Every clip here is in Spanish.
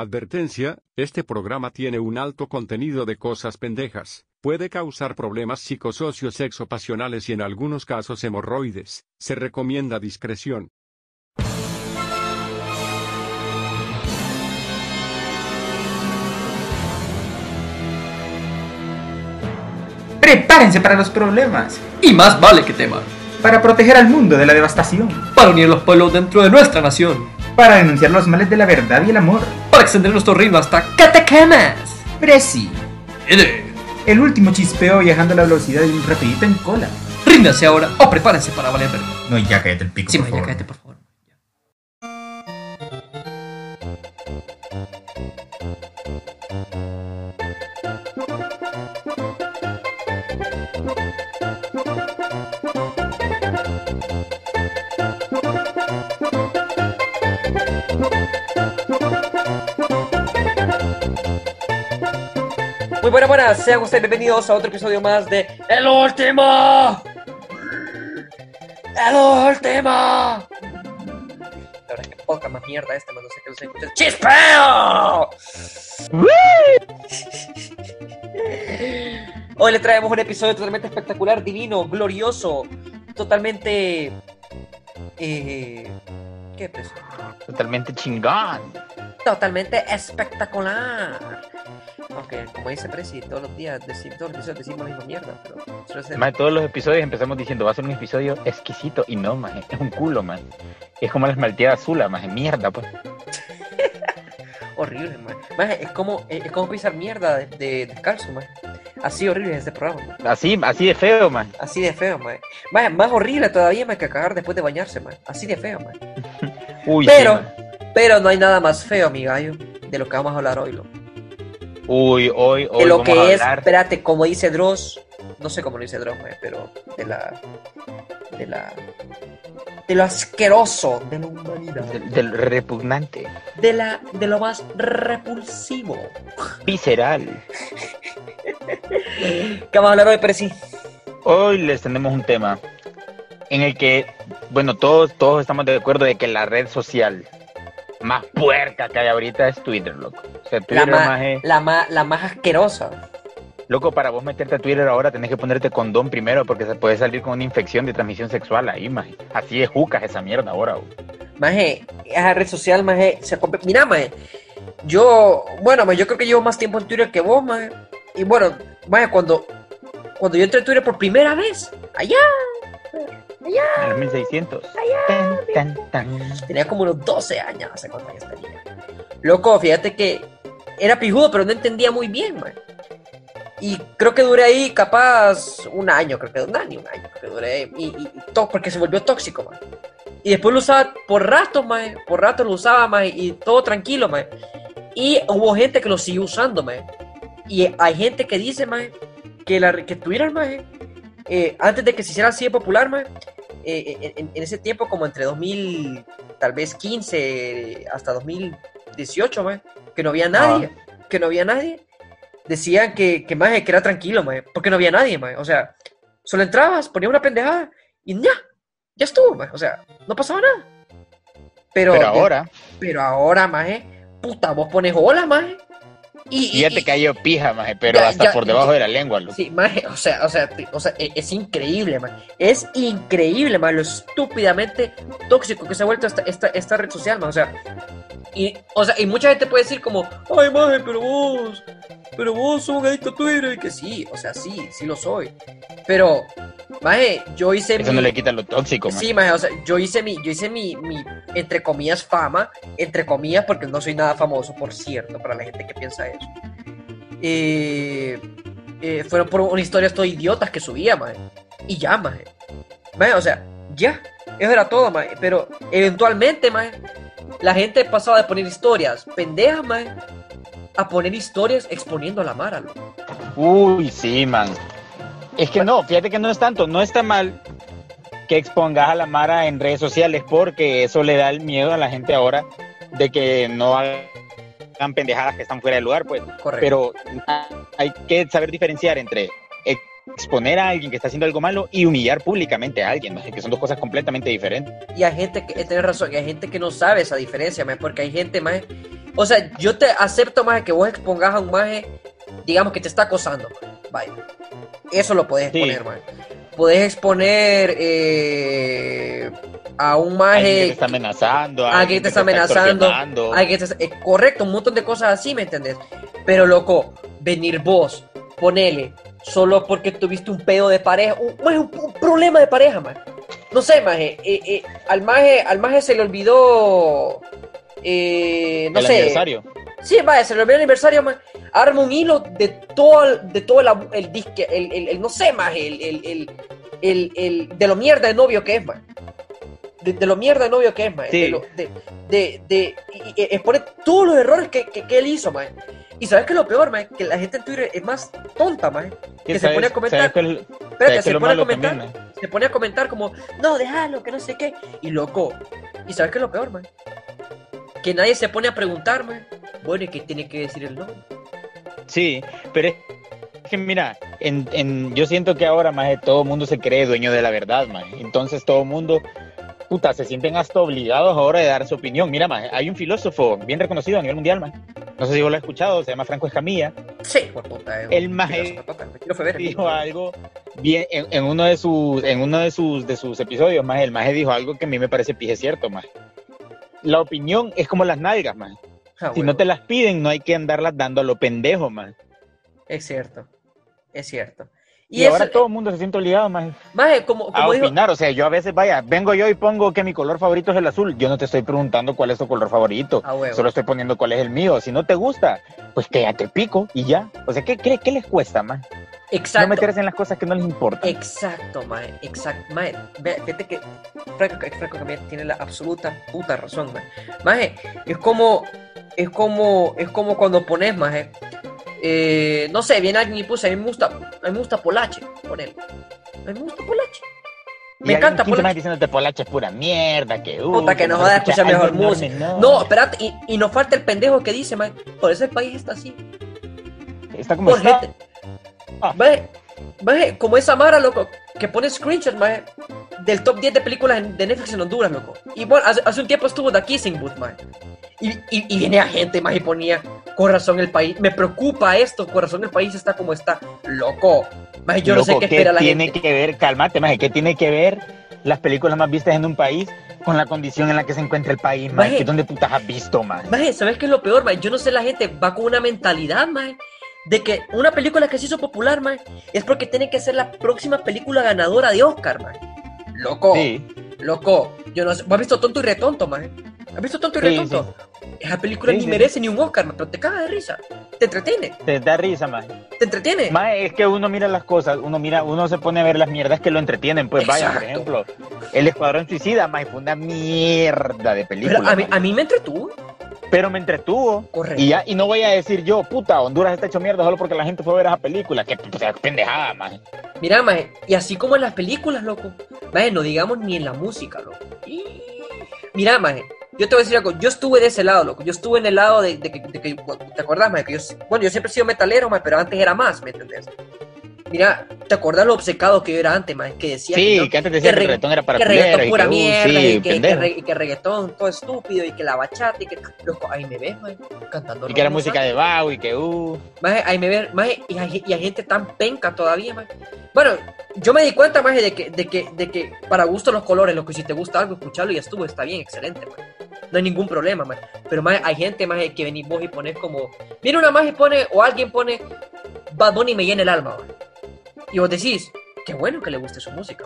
Advertencia, este programa tiene un alto contenido de cosas pendejas. Puede causar problemas psicosocios sexopasionales y en algunos casos hemorroides. Se recomienda discreción. Prepárense para los problemas, Y más vale que teman, para proteger al mundo de la devastación, para unir los pueblos dentro de nuestra nación, para denunciar los males de la verdad y el amor. para extender nuestro reino hasta Catacamas. Prezi, el último chispeo viajando a la velocidad de un rapidito en cola. Ríndanse ahora o prepárense para valer verga. No, ya cállate el pico, Sí, por ma, ya favor. cállate, por favor. Muy buenas, buenas, sean ustedes bienvenidos a otro episodio más de El Último. El Último. La verdad es que podcast más mierda este, más no sé qué los escuchas. ¡Chispeo! Hoy le traemos un episodio totalmente espectacular, divino, glorioso, totalmente... Eh, ¿Qué es eso? Totalmente chingón. totalmente espectacular. Aunque, como dice Presi, todos los días, decimos, todos los episodios decimos la misma mierda, pero suele ser- Más todos los episodios empezamos diciendo va a ser un episodio exquisito y no, más es un culo, man. Es como la esmalteada azul, más mierda, pues. horrible, man. Maje, es como, es es como pisar mierda de, de descalzo, man. Así horrible es este programa, man. Así, así de feo, man. Así de feo, man. Maje, más horrible todavía, man, que cagar después de bañarse, man. Así de feo, man. Uy, Pero, sí, man. pero no hay nada más feo, mi gallo, de lo que vamos a hablar hoy, loco. Uy, hoy, hoy de lo vamos que a es, hablar. espérate, como dice Dross, no sé cómo lo dice Dross, man, pero de la, de la, de lo asqueroso de la humanidad, Del, del repugnante, de la, de lo más repulsivo. visceral. ¿Qué vamos a hablar hoy, Presi? Hoy les tenemos un tema en el que, bueno, todos, todos estamos de acuerdo de que la red social más puerca que hay ahorita es Twitter, loco. O sea, La Twitter más, más es... la más, la más asquerosa. Loco, para vos meterte a Twitter ahora tenés que ponerte condón primero porque se puede salir con una infección de transmisión sexual ahí, maje. Así es jucas esa mierda ahora, güey. Maje, esa red social, maje, se Mira, maje, yo, bueno, maje, yo creo que llevo más tiempo en Twitter que vos, maje. Y bueno, maje, cuando, cuando yo entré a Twitter por primera vez, allá, allá, En el 1600. Tan, tan, tan. tenía como unos 12 años, no sé cuántos años tenía. Loco, fíjate que era pijudo, pero no entendía muy bien, maje. Y creo que duré ahí capaz un año, creo que un año, un año, creo que duré ahí. Y, y, y to- porque se volvió tóxico, man. Y después lo usaba por rato, man. Por rato lo usaba, man. Y todo tranquilo, man. Y hubo gente que lo siguió usando, man. Y hay gente que dice, man, que, la, que Twitter, man, eh, antes de que se hiciera así de popular, man, eh, en, en ese tiempo, como entre 2000, tal vez 15 hasta 2018, man, que no había nadie, que no había nadie, decían que, que, maje, que era tranquilo, maje, porque no había nadie, maje. O sea, solo entrabas, ponías una pendejada y ya, ya estuvo, maje. O sea, no pasaba nada. Pero, Pero ahora, pero ahora, maje, puta, vos pones hola, maje. Y, y ya te cayó pija, maje, pero Ya, hasta ya, por debajo ya. de la lengua, loco. Sí, maje, o sea, o sea, o sea, e- es, increíble, man. Es increíble, man, lo estúpidamente tóxico que se ha vuelto esta, esta, esta red social, man. O sea, y, o sea, y mucha gente puede decir como, ay, maje, pero vos, pero vos sos un adicto a Twitter. Y que sí, o sea, sí, sí lo soy. Pero, maje, yo hice Eso mi- no le quita lo tóxico, maje. Sí, maje, o sea, yo hice mi, yo hice mi, mi, entre comillas, fama, entre comillas, porque no soy nada famoso, por cierto, para la gente que piensa eso. Eh, eh, fueron por una historia estos idiotas que subía, maje. Y ya, maje. Maje, o sea, ya. Eso era todo, maje. Pero eventualmente, maje, la gente pasaba de poner historias pendejas, maje, a poner historias exponiendo a la Mara. Uy, sí, man. Es que no, fíjate que no es tanto, no está mal que expongas a la Mara en redes sociales porque eso le da el miedo a la gente ahora de que no hagan pendejadas que están fuera de lugar, pues. Correcto. Pero hay que saber diferenciar entre exponer a alguien que está haciendo algo malo y humillar públicamente a alguien, que son dos cosas completamente diferentes. Y hay gente que, eh, tenés razón, hay gente que no sabe esa diferencia, porque hay gente, más O sea, yo te acepto más que vos expongas a un maje, digamos que te está acosando. Vaya. Eso lo podés Sí. exponer, maje. Podés exponer eh, a un maje. te está amenazando, a alguien te está amenazando, alguien te- eh, correcto, un montón de cosas así, ¿me entendés? Pero loco, venir vos, ponele, solo porque tuviste un pedo de pareja, un, maje, un- un problema de pareja, man. No sé, maje, eh, eh, al maje, al maje se le olvidó, eh, no el sé, aniversario. Sí, vaya, se le olvidó el aniversario, man. Arma un hilo de todo el, de todo el, el disque, el, el, el- no sé, más, el, el, el, el, el- de lo mierda de novio que es, man. De, de lo mierda de novio que es, man. Sí. De, lo- de, de, de- y- y expone todos los errores que, que, que él hizo, man. Y sabes que lo peor, man, que la gente en Twitter es más tonta, man. Que se ¿Sabes- pone a comentar. cuál- Espérate, se pone a comentar. también? Se pone a comentar como, no, déjalo, que no sé qué. Y loco. ¿Y sabes qué es lo peor, man? Que nadie se pone a preguntar, man. Bueno, ¿y qué tiene que decir el novio? Sí, pero es que mira, en, en- yo siento que ahora más todo el mundo se cree dueño de la verdad, más. Entonces todo el mundo, puta, se sienten hasta obligados ahora de dar su opinión. Mira, más, hay un filósofo bien reconocido a nivel mundial, más. No sé si vos lo has escuchado, se llama Franco Escamilla. Sí, por puta. eh, El feber. Dijo algo bien en, en uno de sus en uno de sus de sus episodios, más el maje dijo algo que a mí me parece pije cierto, más. La opinión es como las nalgas, más. Ah, Si bueno, no te las piden, no hay que andarlas dando a lo pendejo, más. Es cierto. Es cierto. Y, Y, ahora eso, todo el mundo se siente obligado, más. maje, como, a como dijo, opinar. O sea, yo a veces, vaya, vengo yo y pongo que mi color favorito es el azul. Yo no te estoy preguntando cuál es tu color favorito. Solo estoy poniendo cuál es el mío. Si no te gusta, pues quédate pico y ya. O sea, ¿qué, qué, qué les cuesta, más? No Exacto. meterse en las cosas que no les importan. Exacto, mae, exacto, mae, ve- fíjate que Franco, Franco también tiene la absoluta puta razón, mae. Mae, es como, es como, es como cuando pones, mae, eh, no sé, viene alguien y puse, a mí me gusta, a mí me gusta Polache, ponele, a mí me gusta Polache, me Y encanta alguien más Polache. diciéndote Polache es pura mierda, que uh, Puta, que no joda, escucha algo mejor música. No, No, espérate, y, y nos falta el pendejo que dice, mae, por eso el país está así. está como Por está. gente. Ah. Maje, maje, como esa Mara, loco, que pone screenshots, maje, del top 10 de películas de Netflix en Honduras, loco. Y bueno, hace, hace un tiempo estuvo The Kissing Booth, maje. Y, y, y viene a gente, maje, y ponía, corazón el país, me preocupa esto, corazón el país está como está, loco. Maje, yo no sé Loco, qué espera la tiene gente. que ver, cálmate, maje, ¿qué tiene que ver las películas más vistas en un país con la condición en la que se encuentra el país? Maje. ¿Qué ¿Dónde putas has visto, maje? Maje, ¿sabes qué es lo peor, maje? Yo no sé, la gente va con una mentalidad, maje, de que una película que se hizo popular, maje, es porque tiene que ser la próxima película ganadora de Oscar, maje. Loco. Sí, Loco, yo no sé. ¿Has visto tonto y retonto, maje? ¿Has visto tonto y Sí, retonto? Esa película Sí, ni sí. merece ni un Oscar, maje, pero te caga de risa. Te entretiene, te da risa, maje. te entretiene. Maje, es que uno mira las cosas, uno mira, uno se pone a ver las mierdas que lo entretienen. Pues vaya, por ejemplo, El Escuadrón Suicida, maje, fue una mierda de película. pero a mí, a mí me entretuvo. Pero me entretuvo. Correcto. Y ya, y no voy a decir yo, puta, Honduras está hecho mierda solo porque la gente fue a ver esa película. Que o sea, pendejada, maje. Mira, maje, y así como en las películas, loco. Maje, no digamos ni en la música, loco. Y- Mira, maje, yo te voy a decir algo. Yo estuve de ese lado, loco. Yo estuve en el lado de, de que, de que- ¿Te acuerdas, maje? Que yo, bueno, yo siempre he sido metalero, maje, pero antes era más, ¿me entendés? Mira, ¿te acuerdas lo obcecado que yo era antes, maje? Que decía Sí, que, no- que antes decía que, que el re- reggaetón era para que reggaetón y pura que, uh, mierda sí, y, que, que pendejo. re- y que reggaetón todo estúpido y que la bachata y que loco, ahí me ves, maje, cantando Y que era música de Bau y que, uh. Maje, ahí me ven, maje, y hay, y hay gente tan penca todavía, maje. Bueno, yo me di cuenta, maje, de que, de que, de que para gusto los colores, lo que si te gusta algo, escucharlo y ya estuvo, está bien, excelente, maje. No hay ningún problema, maje. Pero, maje, hay gente, maje, que venís vos y pones como... Viene una maje y pone, o alguien pone, Bad Bunny me llena el alma, maje. Y vos decís, qué bueno que le guste su música.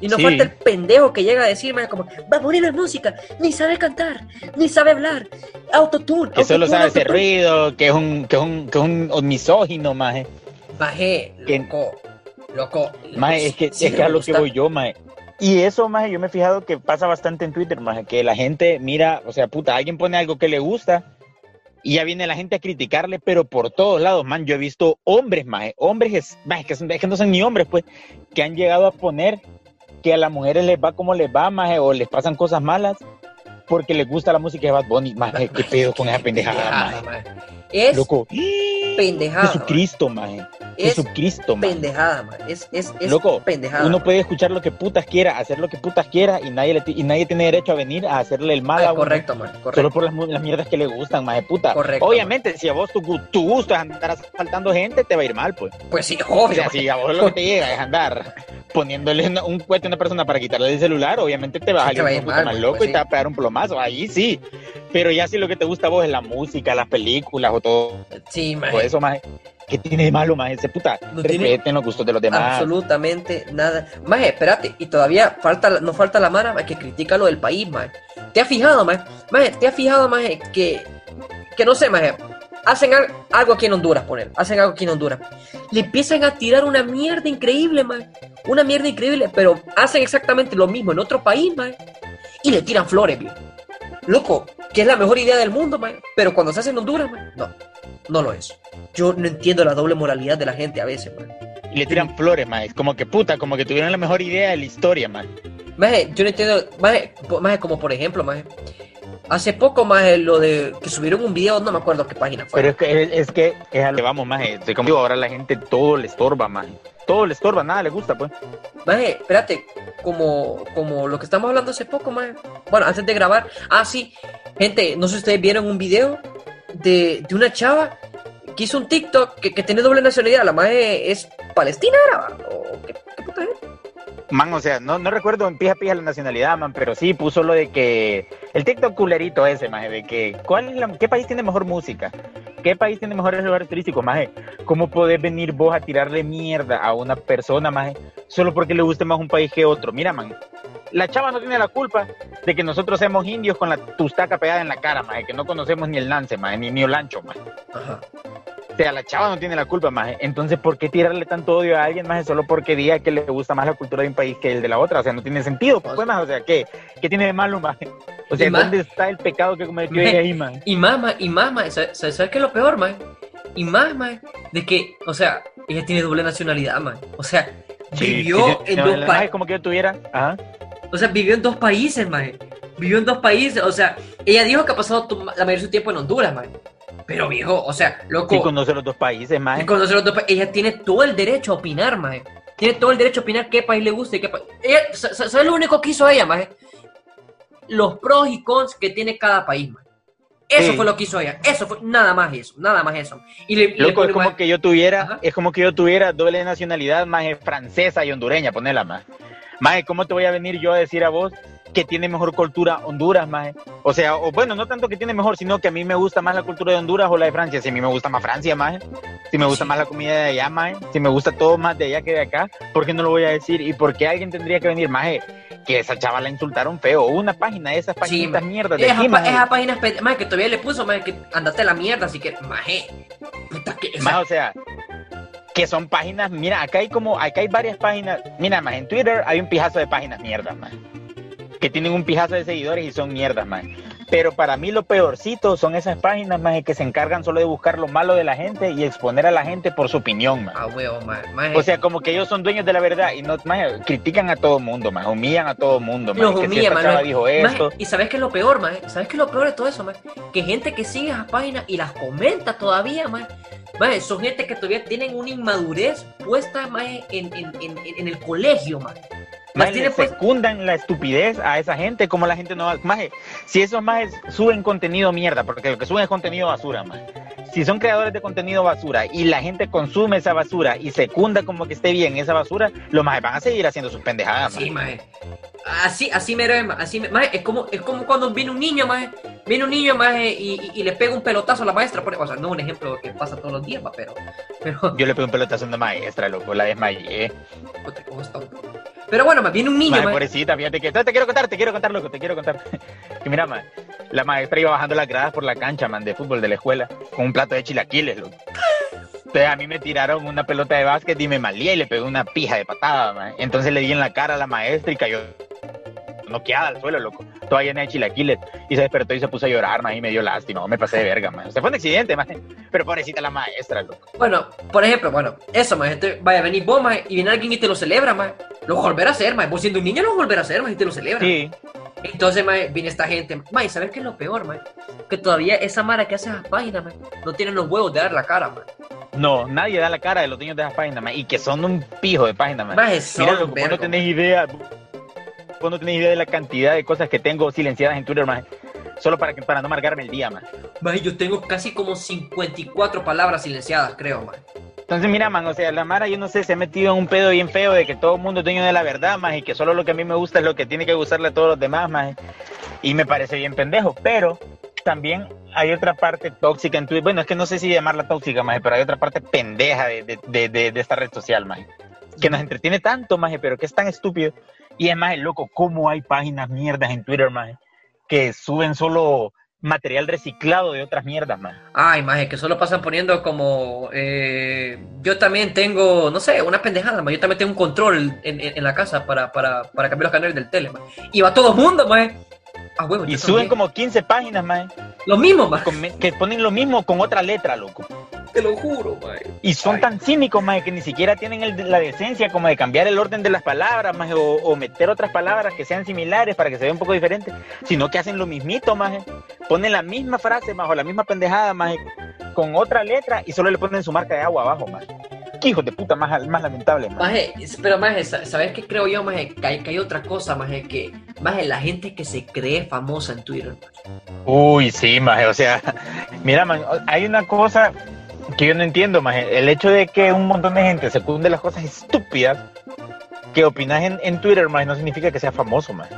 Y no Sí. falta el pendejo que llega a decir, maje, como, Bad Bunny no es música, ni sabe cantar, ni sabe hablar, autotune, Que solo autotune, sabe hacer autotune". ruido, que es un, que es un, que es un misógino, maje. Maje, loco, loco. Maje, es que, sí es que a lo que voy yo, maje. Y eso, maje, yo me he fijado que pasa bastante en Twitter, maje, que la gente mira, o sea, puta, alguien pone algo que le gusta y ya viene la gente a criticarle, pero por todos lados, man, yo he visto hombres, maje, hombres, que, no son ni hombres, pues, que han llegado a poner que a las mujeres les va como les va, maje, o les pasan cosas malas porque les gusta la música de Bad Bunny, maje, qué pedo con esa pendejada, maje. maje. Es, Loco. pendejada. Jesucristo, maje. Es Jesucristo, maje. pendejada, man. Es, es, es Loco, pendejada. Uno puede escuchar lo que putas quiera, hacer lo que putas quiera y nadie, le y nadie tiene derecho a venir a hacerle el mal Ah, a uno. correcto, man. Solo Correcto. por las, mierdas que le gustan, maje puta. Correcto, Obviamente, si a vos tu, tu gusto es andar asaltando gente, te va a ir mal, pues. Pues sí, O obvio. sea, si a vos lo que te llega es andar poniéndole una- un cohete a una persona para quitarle el celular, obviamente te va a salir un poquito más pues, loco pues y te va a pegar un plomazo. Ahí sí. Pero ya si lo que te gusta a vos es la música, las películas o todo, Sí, todo eso, maje. ¿Qué tiene de malo, maje? Ese puta. No tiene Respeten los gustos de los demás. Absolutamente nada. Maje, espérate, y todavía falta, la- no falta la mara maje, que critica lo del país, maje. ¿Te has fijado, maje? Maje, ¿te has fijado, maje, que, que no sé, maje, hacen al- algo aquí en Honduras, poner, hacen algo aquí en Honduras. Le empiezan a tirar una mierda increíble, maje. Una mierda increíble, pero hacen exactamente lo mismo en otro país, maje. Y le tiran flores, viejo. Loco, que es la mejor idea del mundo, maje. Pero cuando se hace en Honduras, maje, no, no lo es. Yo no entiendo la doble moralidad de la gente a veces, maje. Y le tiran flores, maje. Como que puta, como que tuvieron la mejor idea de la historia, maje. Maje, yo no entiendo, maje, maje, como por ejemplo, maje, hace poco, maje, lo de que subieron un video, no me acuerdo qué página fue. Pero es que es, es que es a lo que vamos. Estoy como digo, ahora la gente todo le estorba, maje. Todo le estorba, nada le gusta, pues. Maje, espérate, como, como lo que estamos hablando hace poco, maje. Bueno, antes de grabar, ah, sí, gente, no sé si ustedes vieron un video de, de una chava que hizo un TikTok que, que tiene doble nacionalidad, la maje es palestina. ¿O qué, qué puta es? Man, o sea, no, no recuerdo en pija pija la nacionalidad, man, pero sí puso lo de que el TikTok culerito ese, maje, de que ¿cuál es la, qué país tiene mejor música? ¿Qué país tiene mejores lugares turísticos, maje? ¿Cómo podés venir vos a tirarle mierda a una persona, maje, solo porque le guste más un país que otro? Mira, man, la chava no tiene la culpa de que nosotros seamos indios con la tustaca pegada en la cara, maje, que no conocemos ni el lance, maje, ni, ni el ancho, maje. Ajá. O sea, la chava no tiene la culpa, maje. Entonces, ¿por qué tirarle tanto odio a alguien, maje, solo porque diga que le gusta más la cultura de un país que el de la otra? O sea, no tiene sentido, pues, maje. O sea, ¿qué, ¿qué tiene de malo, maje? O sea, más- ¿dónde está el pecado que cometió ella ahí, maje? Y más, maje, y más, maje, ¿sabes, sabes- qué es lo peor, maje? Y más, maje, de que, o sea, ella tiene doble nacionalidad, maje. O sea, vivió Sí, en no, dos países. como que yo tuviera, ajá. O sea, vivió en dos países, maje. Vivió en dos países. O sea, ella dijo que ha pasado la mayoría de su tiempo en Honduras, maje. Pero viejo, o sea, loco. Sí, conoce los dos países, y maje. conoce los dos pa- Ella tiene todo el derecho a opinar, maje. Tiene todo el derecho a opinar qué país le gusta y qué país. ¿Sabes lo único que hizo ella, maje? Los pros y cons que tiene cada país, maje. Eso Sí. fue lo que hizo ella. Eso fue nada más eso. Nada más eso. Y le, y le Loco, es como que yo tuviera, Ajá. es como que yo tuviera doble nacionalidad, maje, francesa y hondureña, ponela, maje. Maje, ¿cómo te voy a venir yo a decir a vos que tiene mejor cultura Honduras, maje? O sea, o bueno, no tanto que tiene mejor, sino que a mí me gusta más la cultura de Honduras o la de Francia. Si a mí me gusta más Francia, maje. Si me gusta más la comida de allá, maje. Si me gusta todo más de allá que de acá, ¿por qué no lo voy a decir? ¿Y por qué alguien tendría que venir, maje? Que esa chava la insultaron feo. Una página de esas páginas mierdas de Esa, aquí, pa- maje. esa página, maje, que todavía le puso, maje, que andate a la mierda, así que, maje. Puta que. Más, o sea, que son páginas, mira, acá hay como, acá hay varias páginas, mira, más en Twitter hay un pijazo de páginas mierdas, más, que tienen un pijazo de seguidores y son mierdas, más. Pero para mí lo peorcito son esas páginas, más, que se encargan solo de buscar lo malo de la gente y exponer a la gente por su opinión, más. Ah, huevo. O sea, como que ellos son dueños de la verdad y no, más, critican a todo mundo, más, humillan a todo mundo, más, Los que si humillan, man. dijo esto. y sabes qué es lo peor, maje. ¿Sabes qué es lo peor de todo eso, maje? Que gente que sigue esas páginas y las comenta todavía, maje. Maje, son gente que todavía tienen una inmadurez puesta, maje, en, en, en, en el colegio, maje. Maje, tienen le pues- secundan la estupidez a esa gente, como la gente no va. Maje, si esos majes suben contenido mierda, porque lo que suben es contenido basura, maje. Si son creadores de contenido basura y la gente consume esa basura y secunda como que esté bien esa basura, los majes van a seguir haciendo sus pendejadas, Sí, maje. maje. Así, así mero es, maje. Así, me- maje, es como, es como cuando viene un niño, maje. Viene un niño, maje, y, y, y le pega un pelotazo a la maestra. por- O sea, no un ejemplo que pasa todos los días, pero, pero, Yo le pegué un pelotazo a una maestra, loco, la desmayé. puta, cómo está. Pero bueno, maje, viene un niño, Maje, maje. pobrecita, fíjate que. Te quiero contar, te quiero contar, loco, te quiero contar. que mira, maje, la maestra iba bajando las gradas por la cancha, man, de fútbol de la escuela, con un plato de chilaquiles, loco. Entonces a mí me tiraron una pelota de básquet y me malía y le pegué una pija de patada, maje. Entonces le di en la cara a la maestra y cayó noqueada al suelo, loco. Toda llena de chilaquiles. Y se despertó y se puso a llorar, maje, y me dio lástima. Me pasé de verga, maje. O sea, fue un accidente, maje. Pero pobrecita la maestra, loco. Bueno, por ejemplo, bueno, eso, maje. Entonces, vaya a venir vos, y viene alguien y te lo celebra, maje. Lo vas a hacer, maje. Vos siendo un niño lo vas a hacer, maje, y te lo celebra. Sí. Entonces, viene esta gente. Maje, ¿sabes qué es lo peor, maje? Que todavía esa mara que hace esas páginas, maje, no tienen los huevos de dar la cara, maje. No, nadie da la cara de los dueños de esas páginas, maje, y que son un pijo de páginas, maje. Maje, son Mira, loco, vos vergo, no tenés idea. Vos no tenés idea de la cantidad de cosas que tengo silenciadas en Twitter, maje. Solo para, que, para no marcarme el día, maje. Maje, yo tengo casi como 54 palabras silenciadas, creo, maje. Entonces, mira, man, o sea, la Mara, yo no sé, se ha metido en un pedo bien feo de que todo el mundo es dueño de la verdad, más y que solo lo que a mí me gusta es lo que tiene que gustarle a todos los demás, más. Y me parece bien pendejo, pero también hay otra parte tóxica en Twitter. Bueno, es que no sé si llamarla tóxica, más, pero hay otra parte pendeja de, de, de, de- de esta red social, más. Que nos entretiene tanto, más, pero que es tan estúpido. Y es más, loco, cómo hay páginas mierdas en Twitter, más, que suben solo material reciclado de otras mierdas, más. Ay, maje, que solo pasan poniendo como. eh, yo también tengo, no sé, una pendejada, maje. Yo también tengo un control en, en- en la casa para, para, para cambiar los canales del tele, maje. Y va todo el mundo, maje. Ah, huevo, Y suben también. como 15 páginas, más. Lo mismo, con- que ponen lo mismo con otra letra, loco. Te lo juro, maje. Y son Ay. tan cínicos, más que ni siquiera tienen el- la decencia como de cambiar el orden de las palabras, más o, o meter otras palabras que sean similares para que se vea un poco diferente, sino que hacen lo mismito, más ponen la misma frase, más o la misma pendejada, más con otra letra y solo le ponen su marca de agua abajo, más. Qué hijos de puta más, más lamentable, es- pero maje, sa- ¿sabes qué creo yo, maje? Que hay, que hay otra cosa, maje, que, maje, la gente que se cree famosa en Twitter. Uy, sí, maje, o sea, mira, man, hay una cosa que yo no entiendo, maje, el hecho de que un montón de gente secunde las cosas estúpidas que opinas en, en Twitter, maje, no significa que sea famoso, maje.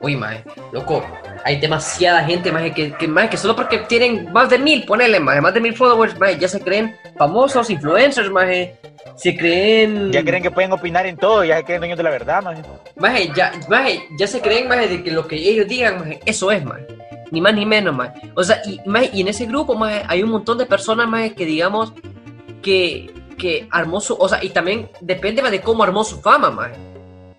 Uy, maje, loco, hay demasiada gente, maje, que, que, maje, que solo porque tienen más de mil, ponele, maje, más de mil followers, maje, ya se creen famosos, influencers, maje, se creen... Ya creen que pueden opinar en todo, ya se creen dueños de la verdad, maje. Maje, ya, maje, ya se creen, maje, de que lo que ellos digan, maje, eso es, maje. Ni más ni menos, maje. O sea, y, maje, y en ese grupo, maje, hay un montón de personas, maje, que digamos que, que armó su... O sea, y también depende maje, de cómo armó su fama, maje.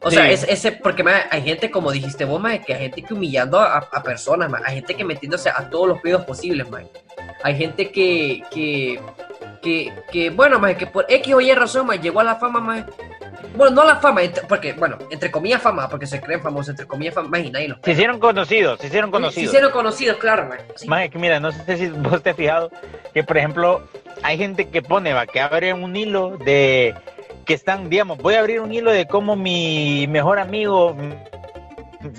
O sea, es, ese, porque maje, hay gente, como dijiste vos, maje, que hay gente que humillando a, a personas, maje. Hay gente que metiéndose a todos los pedos posibles, maje. Hay gente que, que, que, que bueno, maje, que por X o Y razón, maje, llegó a la fama, maje. Bueno, no la fama, porque, bueno, entre comillas fama, porque se creen famosos, entre comillas fama, los Se hicieron conocidos, se hicieron Se conocidos. hicieron conocidos, claro, maje. Sí. Maje, que mira, no sé si vos te has fijado que, por ejemplo, hay gente que pone, va, que abre un hilo de que están, digamos, voy a abrir un hilo de cómo mi mejor amigo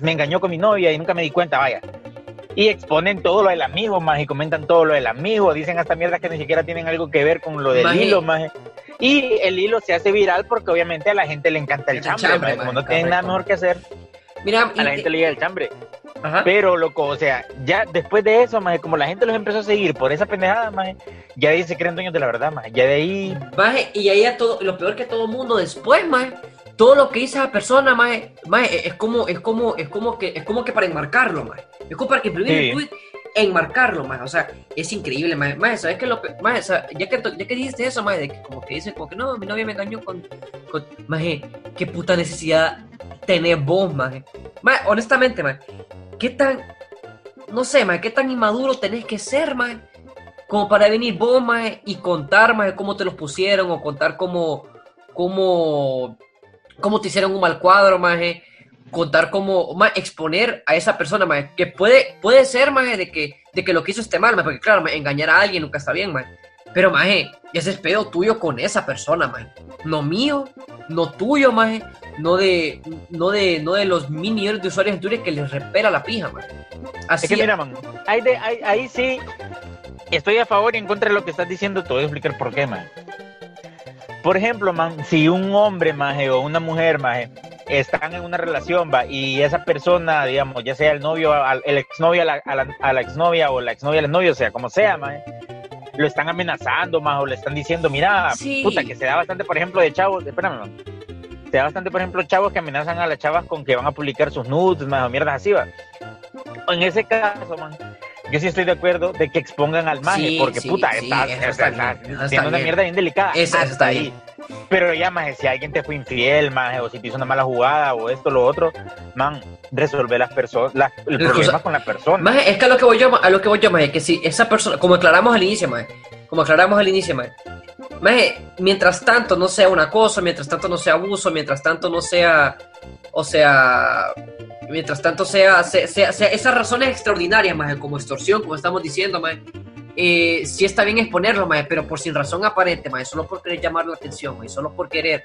me engañó con mi novia y nunca me di cuenta, vaya. Y exponen todo lo del amigo, más y comentan todo lo del amigo, dicen hasta mierdas que ni siquiera tienen algo que ver con lo del hilo, más. Y el hilo se hace viral porque obviamente a la gente le encanta el El chambre, chambre, como no tienen nada mejor que hacer, Mira, a la gente le llega el chambre. Ajá. Pero, loco, o sea, ya después de eso, maje, como la gente los empezó a seguir por esa pendejada, maje, ya de ahí se creen dueños de la verdad, maje. Ya de ahí, Maje, y ahí a todo, lo peor que todo mundo después, maje, todo lo que hizo esa persona, maje, maje, es como, es como, es como que, es como que para enmarcarlo, maje. Es como para que imprimir Sí. el tweet, enmarcarlo, maje. O sea, es increíble, maje. Maje, ¿sabes qué? Lo, sea, ya que, ya que dijiste eso, maje, de que como que dice, como que no, mi novia me engañó con, con, maje, qué puta necesidad tenés vos, maje. Maje, honestamente, maje, qué tan, no sé, maje, qué tan inmaduro tenés que ser, maje, como para venir vos, maje, y contar, maje, cómo te los pusieron, o contar cómo, cómo, cómo te hicieron un mal cuadro, maje, contar cómo, maje, exponer a esa persona, maje, que puede, puede ser, maje, de que, de que lo que hizo esté mal, maje, porque claro, engañar a alguien nunca está bien, maje, pero, maje, ese es pedo tuyo con esa persona, maje, no mío, no tuyo, maje, no de, no de, no de los mil millones de usuarios en Twitter que les repela la pija, maje. Así es que mira, man, ahí, de- ahí, ahí sí estoy a favor y en contra de lo que estás diciendo, te voy a explicar por qué, man. Por ejemplo, man, si un hombre, maje, o una mujer, maje, están en una relación, va, y esa persona, digamos, ya sea el novio, al- el exnovio a la, a la, a la exnovia o la exnovia al novio, o sea, como sea, maje, lo están amenazando, más o le están diciendo, mira, Sí. puta, que se da bastante, por ejemplo, de chavos, espérame, man, se da bastante, por ejemplo, chavos que amenazan a las chavas con que van a publicar sus nudes, más o mierdas así, va. En ese caso, man, yo sí estoy de acuerdo de que expongan al maje, Sí, porque sí, puta, sí, está, está, está está bien, eso está siendo una mierda bien delicada. Eso- hasta está ahí. Pero ya, maje, si alguien te fue infiel, maje, o si te hizo una mala jugada, o esto, lo otro, man, resolver las personas, las- el problema con la persona. Maje, es que a lo que voy yo, a lo que voy yo, maje, que si esa persona, como aclaramos al inicio, maje, como aclaramos al inicio, maje, maje, mientras tanto no sea un acoso, mientras tanto no sea abuso, mientras tanto no sea, o sea, mientras tanto sea, sea, sea, sea esas razones extraordinarias, maje, como extorsión, como estamos diciendo, maje, eh, sí está bien exponerlo, maje, pero por sin razón aparente, maje, solo por querer llamar la atención, maje, solo por querer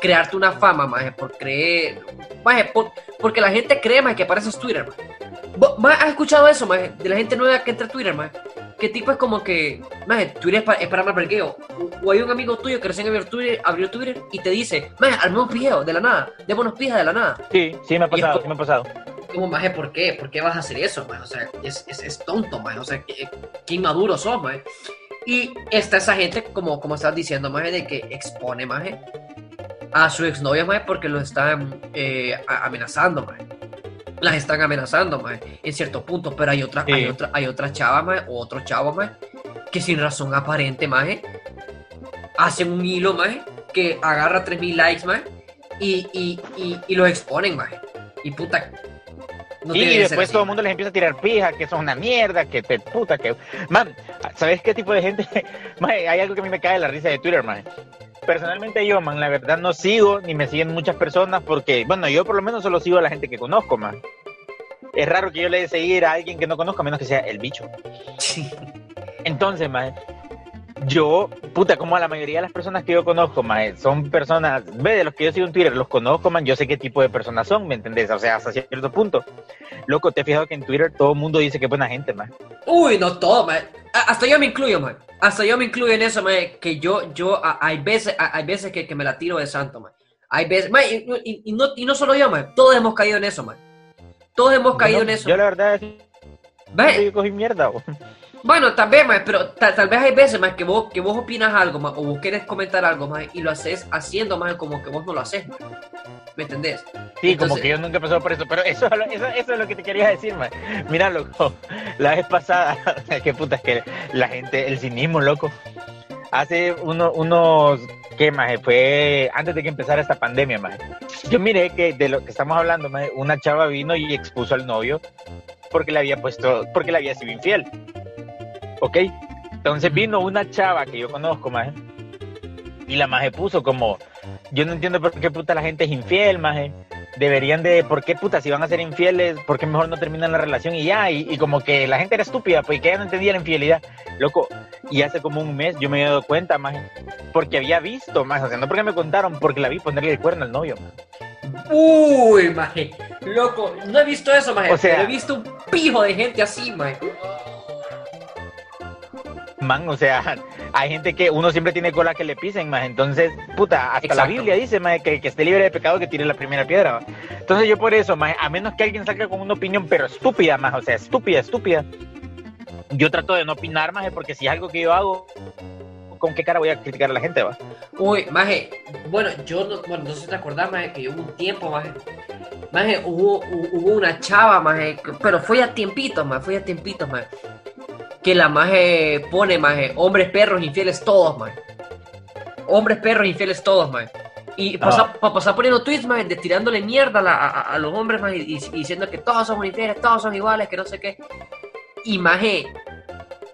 crearte una fama, maje, por creer, maje, por- porque la gente cree, maje, que apareces Twitter, maje. ¿Vos- maje, ¿Has escuchado eso, maje, de la gente nueva que entra a Twitter? Que tipo es como que, maje, Twitter es para, es para malvergueo. O, o hay un amigo tuyo que recién abrió Twitter, abrió Twitter y te dice, maje, armemos pijeo de la nada, démonos pija de la nada. Sí, sí me ha pasado, sí me ha pasado. Como, maje, ¿por qué? ¿Por qué vas a hacer eso, maje? O sea, es, es, es tonto, maje. O sea, ¿qué, qué inmaduro sos, maje. Y está esa gente, como, como estás diciendo, maje, de que expone, maje, a su exnovia, maje, porque lo están eh, amenazando, maje. Las están amenazando, maje, en cierto punto. Pero hay otra, Sí. hay otra, hay otra chava, maje, o otro chavo, maje, que sin razón aparente, maje, hacen un hilo, maje, que agarra 3000 likes, maje, y, y, y, y los exponen, maje. Y puta. no y después todo el mundo les empieza a tirar pija, que son una mierda, que te puta, que... Man, ¿sabes qué tipo de gente? Man, hay algo que a mí me cae de la risa de Twitter, man. Personalmente yo, man, la verdad no sigo ni me siguen muchas personas porque, bueno, yo por lo menos solo sigo a la gente que conozco, man. Es raro que yo le dé seguir a alguien que no conozco, a menos que sea el bicho. Entonces, man, yo, puta, como a la mayoría de las personas que yo conozco, man, son personas, ve, de los que yo sigo en Twitter, los conozco, man, yo sé qué tipo de personas son, ¿me entendés? O sea, hasta cierto punto. Loco, te has fijado que en Twitter todo el mundo dice que es buena gente, man. Uy, no todo, man. Hasta yo me incluyo, man. Hasta yo me incluyo en eso, man. Que yo, yo, a- hay veces, a- hay veces que, que me la tiro de santo, man. Hay veces, man, y, y- y no, y no solo yo, man. Todos hemos caído en eso, man. Todos hemos caído en eso. Yo la verdad es que yo cogí mierda. Bueno, también, man, pero ta- tal vez hay veces, man, que vos, que vos opinas algo, man, o vos querés comentar algo, man, y lo haces haciendo, man, como que vos no lo haces, man. ¿Me entendés? Sí, Entonces- como que yo nunca he pasado por eso, pero eso, es lo- eso, eso es lo que te quería decir, man. Mira, loco, la vez pasada, qué puta es que la gente, el cinismo, loco. Hace uno, unos, ¿qué más? Fue antes de que empezara esta pandemia, más. Yo miré que de lo que estamos hablando, maje, una chava vino y expuso al novio porque le había puesto, porque le había sido infiel. ¿Ok? Entonces vino una chava que yo conozco, maje, y la maje puso como, yo no entiendo por qué puta la gente es infiel, maje. Deberían de, ¿por qué puta si van a ser infieles? ¿Por qué mejor no terminan la relación y ya? Y, y como que la gente era estúpida, pues que ella no entendía la infidelidad. Loco, y hace como un mes yo me había dado cuenta, maje, porque había visto, más, o sea, no porque me contaron, porque la vi ponerle el cuerno al novio, maje. Uy, maje. Loco, no he visto eso, maje. O sea- pero he visto un pijo de gente así, maje. Man, o sea, hay gente que uno siempre tiene cola que le pisen, más. Entonces, puta, hasta la Exacto. Biblia dice, más, que, que esté libre de pecado que tire la primera piedra. Entonces, yo por eso, más, a menos que alguien salga con una opinión, pero estúpida, más, o sea, estúpida, estúpida. Yo trato de no opinar, más, porque si es algo que yo hago, ¿con qué cara voy a criticar a la gente, va? Uy, maje, bueno, yo no, bueno, no sé si te acordás, maje, que hubo un tiempo, maje. Maje, hubo, hu- hubo una chava, maje, pero fue a tiempitos, maje, fue a tiempitos, maje. Que la maje pone, maje, hombres, perros, infieles, todos, maje. Hombres, perros, infieles, todos, maje. Y pasa, pa- pasar poniendo tweets, maje, de tirándole mierda a, la- a- a los hombres, maje, y, y diciendo que todos somos infieles, todos son iguales, que no sé qué. Y, maje,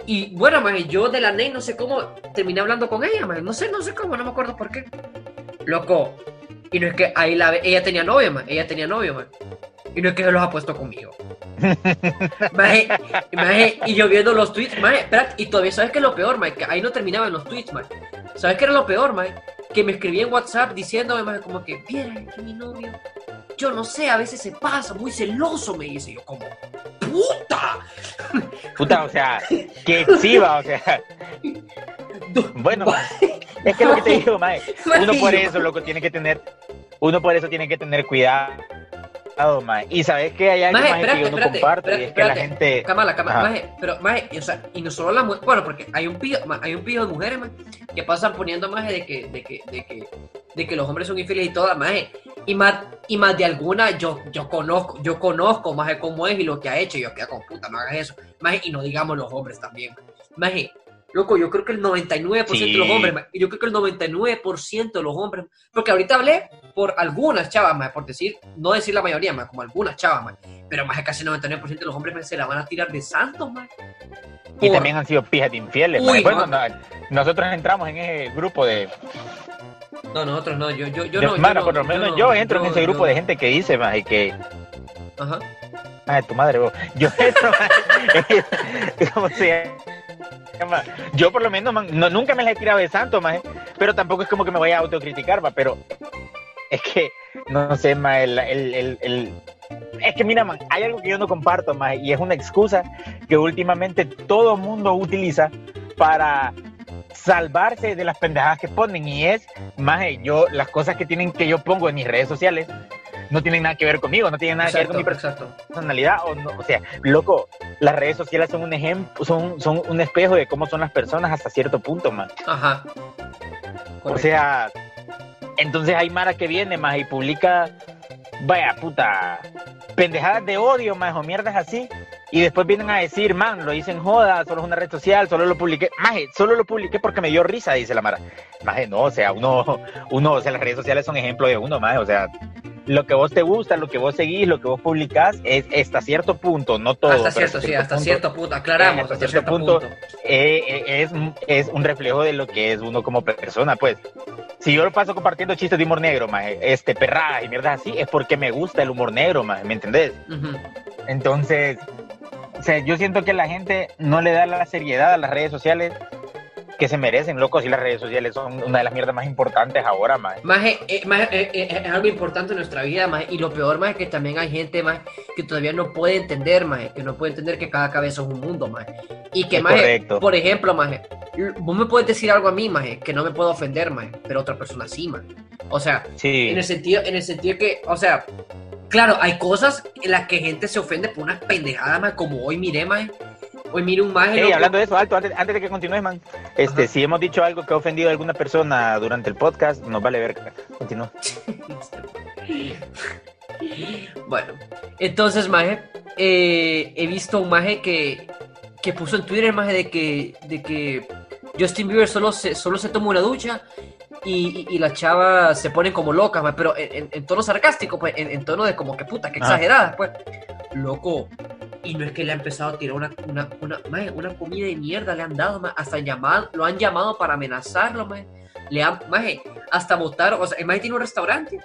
y bueno, maje, yo de la NEI no sé cómo terminé hablando con ella, maje. No sé, no sé cómo, no me acuerdo por qué. Loco. Y no es que ahí la ve- ella tenía novio, maje. Ella tenía novio, maje. Y no es que se los ha puesto conmigo. maje, maje, y yo viendo los tweets, maje, espérate, y todavía sabes que es lo peor, maje, que ahí no terminaban los tweets, maje. ¿Sabes qué era lo peor, maje? Que me escribía en WhatsApp diciéndome, maje, como que, viera que mi novio, yo no sé, a veces se pasa, muy celoso, me dice. Yo como, puta. Puta, o sea, que exhiba, o sea, bueno, es que lo que te digo, mae, uno por eso, loco, tiene que tener, uno por eso tiene que tener cuidado, mae. Y sabes que hay algo Maje, más que espérate, yo no espérate, comparto y espérate, es que la gente, Cámara, cámara, maje, pero maje, y, o sea, y no solo las mujeres, bueno, porque hay un ma- hay un pijo de mujeres, maje, que pasan poniendo maje de que, de que, de que, de que los hombres son infieles y todas, maje, y más, y más de alguna yo, yo conozco, yo conozco maje cómo es y lo que ha hecho, y yo quedo con puta, no hagas eso, maje, y no digamos los hombres también, maje, loco, yo creo que el 99% de los hombres, y yo creo que el 99% de los hombres, porque ahorita hablé por algunas chavas, maje, por decir, no decir la mayoría, maje, como algunas chavas, maje, pero más de casi el 99% de los hombres se la van a tirar de santos, man. y también han sido pijas de infieles, Uy. Bueno, no, nosotros entramos en ese grupo de, No, nosotros no, yo, yo, yo no. mano, yo por lo no, menos no, yo entro en ese grupo de gente que dice, mae, que, Ajá. ay, tu madre, vos. yo entro, ¿cómo se Yo por lo menos, no, nunca me la he tirado de santo, ma, pero tampoco es como que me vaya a autocriticar, va, pero es que, no sé, ma, el, el, el, el- es que mira, man, hay algo que yo no comparto, ma, y es una excusa que últimamente todo mundo utiliza para salvarse de las pendejadas que ponen y es, más yo, las cosas que tienen que yo pongo en mis redes sociales no tienen nada que ver conmigo, no tienen nada que ver con mi Exacto, personalidad o no, o sea, loco, las redes sociales son un ejemplo, son, son un espejo de cómo son las personas hasta cierto punto, man. Ajá. O sea, entonces hay Mara que viene más y publica, vaya puta, pendejadas de odio, más o mierdas así. Y después vienen a decir, man, lo hice en joda, solo es una red social, solo lo publiqué. Maje, solo lo publiqué porque me dio risa, dice la Mara. Maje, no, o sea, uno, uno, o sea, las redes sociales son ejemplo de uno, maje, o sea, lo que vos te gusta, lo que vos seguís, lo que vos publicás, es hasta cierto punto, no todo. hasta cierto, sí, hasta cierto punto. Aclaramos, hasta cierto punto, eh, eh, es, es un reflejo de lo que es uno como persona, pues. Si yo lo paso compartiendo chistes de humor negro, maje, este, perradas y mierdas así, es porque me gusta el humor negro, maje, ¿me entendés? Entonces, sea, yo siento que la gente no le da la seriedad a las redes sociales que se merecen, locos, y las redes sociales son una de las mierdas más importantes ahora, maje. Maje, eh, eh, eh, es algo importante en nuestra vida, maje, y lo peor, maje, que también hay gente, maje, que todavía no puede entender, maje, que no puede entender que cada cabeza es un mundo, maje, y que, Es correcto. por ejemplo, maje, vos me puedes decir algo a mí, maje, que no me puedo ofender, maje, pero otra persona sí, maje, o sea, Sí. en el sentido, en el sentido que, o sea, claro, hay cosas en las que gente se ofende por una pendejada, maje, como hoy miré, maje, hoy mire un maje, Ey, loco. hablando de eso, alto, antes, antes de que continúes, man. Este, Ajá. si hemos dicho algo que ha ofendido a alguna persona durante el podcast, nos vale ver. Continúa. Bueno, entonces, Maje, eh, he visto un Maje que, que puso en Twitter, Maje, de que, de que Justin Bieber solo se, solo se toma una ducha y, y, y las chavas se ponen como locas, maje, pero en, en- en tono sarcástico, pues, en, en tono de como que puta, que exageradas, pues. Loco. Y no es que le ha empezado a tirar una, una, una, maje, una comida de mierda, le han dado, maje, hasta llamado, lo han llamado para amenazarlo, maje. Le han, maje, hasta votar, o sea, el maje tiene un restaurante